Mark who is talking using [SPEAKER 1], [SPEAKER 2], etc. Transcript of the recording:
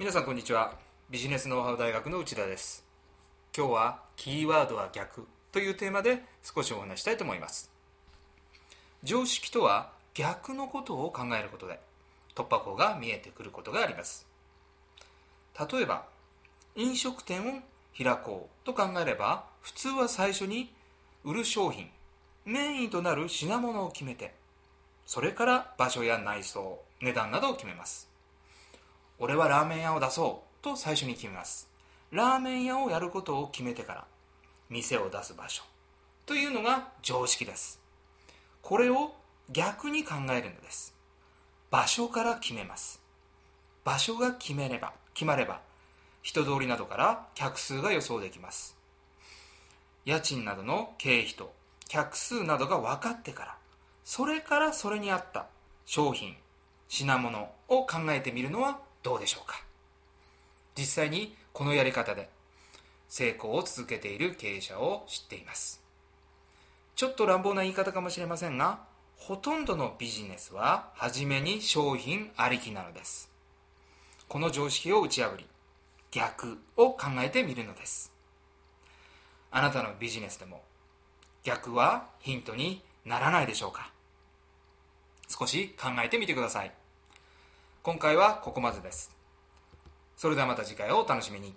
[SPEAKER 1] 皆さんこんにちは。ビジネスノウハウ大学の内田です。今日はキーワードは逆というテーマで少しお話したいと思います。常識とは逆のことを考えることで突破口が見えてくることがあります。例えば飲食店を開こうと考えれば普通は最初に売る商品メインとなる品物を決めてそれから場所や内装値段などを決めます。俺はラーメン屋を出そうと最初に決めます。ラーメン屋をやることを決めてから店を出す場所。というのが常識です。これを逆に考えるのです。場所から決めます。場所が決めれば決まれば人通りなどから客数が予想できます。家賃などの経費と客数などが分かってからそれからそれに合った商品品物を考えてみるのはどうでしょうか？実際にこのやり方で成功を続けている経営者を知っています。ちょっと乱暴な言い方かもしれませんがほとんどのビジネスは初めに商品ありきなのです。この常識を打ち破り逆を考えてみるのです。あなたのビジネスでも逆はヒントにならないでしょうか？少し考えてみてください。今回はここまでです。それではまた次回をお楽しみに。